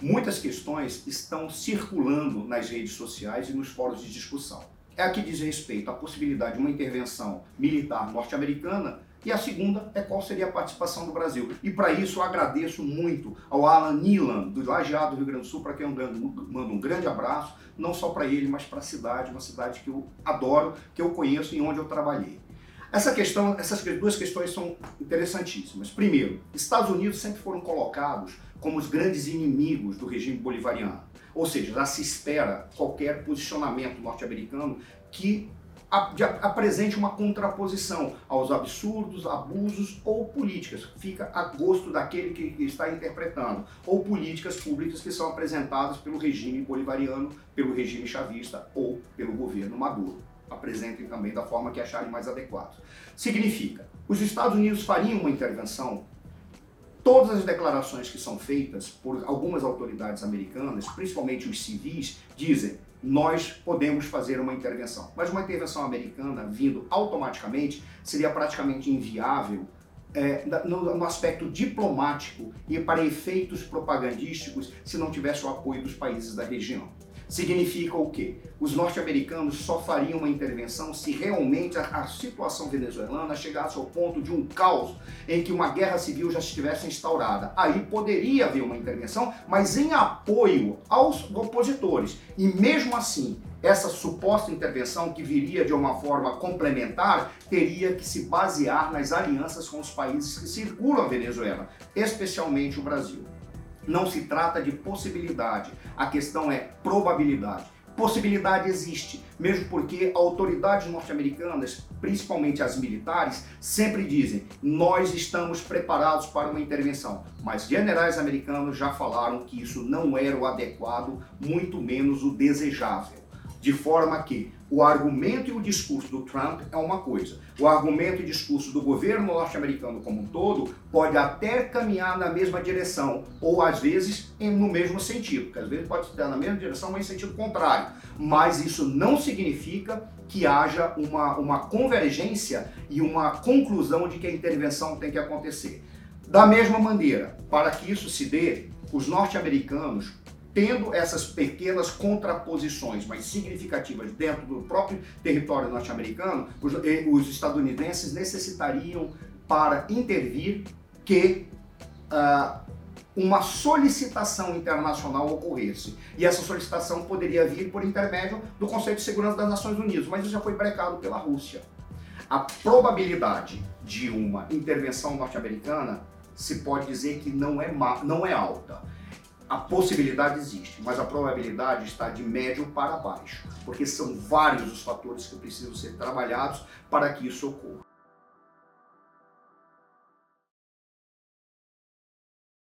muitas questões estão circulando nas redes sociais e nos fóruns de discussão. É a que diz respeito à possibilidade de uma intervenção militar norte-americana e a segunda é qual seria a participação do Brasil. E para isso eu agradeço muito ao Alan Nilan, do Lajeado do Rio Grande do Sul, para quem eu mando um grande abraço, não só para ele, mas para a cidade, uma cidade que eu adoro, que eu conheço e onde eu trabalhei. Essa questão, essas duas questões são interessantíssimas. Primeiro, Estados Unidos sempre foram colocados como os grandes inimigos do regime bolivariano. Ou seja, já se espera qualquer posicionamento norte-americano que apresente uma contraposição aos absurdos, abusos ou políticas. Fica a gosto daquele que está interpretando. Ou políticas públicas que são apresentadas pelo regime bolivariano, pelo regime chavista ou pelo governo Maduro apresentem também da forma que acharem mais adequado. Significa, os Estados Unidos fariam uma intervenção Todas as declarações que são feitas por algumas autoridades americanas, principalmente os civis, dizem nós podemos fazer uma intervenção. Mas uma intervenção americana vindo automaticamente seria praticamente inviável é, no, no, aspecto diplomático e para efeitos propagandísticos se não tivesse o apoio dos países da região. Significa o quê? Os norte-americanos só fariam uma intervenção se realmente a, a, situação venezuelana chegasse ao ponto de um caos em que uma guerra civil já estivesse instaurada. Aí poderia haver uma intervenção, mas em apoio aos opositores. E mesmo assim, essa suposta intervenção, que viria de uma forma complementar, teria que se basear nas alianças com os países que circulam a Venezuela, especialmente o Brasil. Não se trata de possibilidade, a questão é probabilidade. Possibilidade existe, mesmo porque autoridades norte-americanas, principalmente as militares, sempre dizem: nós estamos preparados para uma intervenção. Mas generais americanos já falaram que isso não era o adequado, muito menos o desejável. De forma que o argumento e o discurso do Trump é uma coisa, o argumento e discurso do governo norte-americano como um todo pode até caminhar na mesma direção, ou às vezes no mesmo sentido, porque às vezes pode estar na mesma direção, mas em sentido contrário. Mas isso não significa que haja uma, uma convergência e uma conclusão de que a intervenção tem que acontecer. Da mesma maneira, para que isso se dê, os norte-americanos tendo essas pequenas contraposições mais significativas dentro do próprio território norte-americano, os, eh, os, estadunidenses necessitariam, para intervir, que uh, uma solicitação internacional ocorresse. E essa solicitação poderia vir por intermédio do Conselho de Segurança das Nações Unidas, mas isso já foi brecado pela Rússia. A probabilidade de uma intervenção norte-americana se pode dizer que não é, não é alta a possibilidade existe, mas a probabilidade está de médio para baixo, porque são vários os fatores que precisam ser trabalhados para que isso ocorra.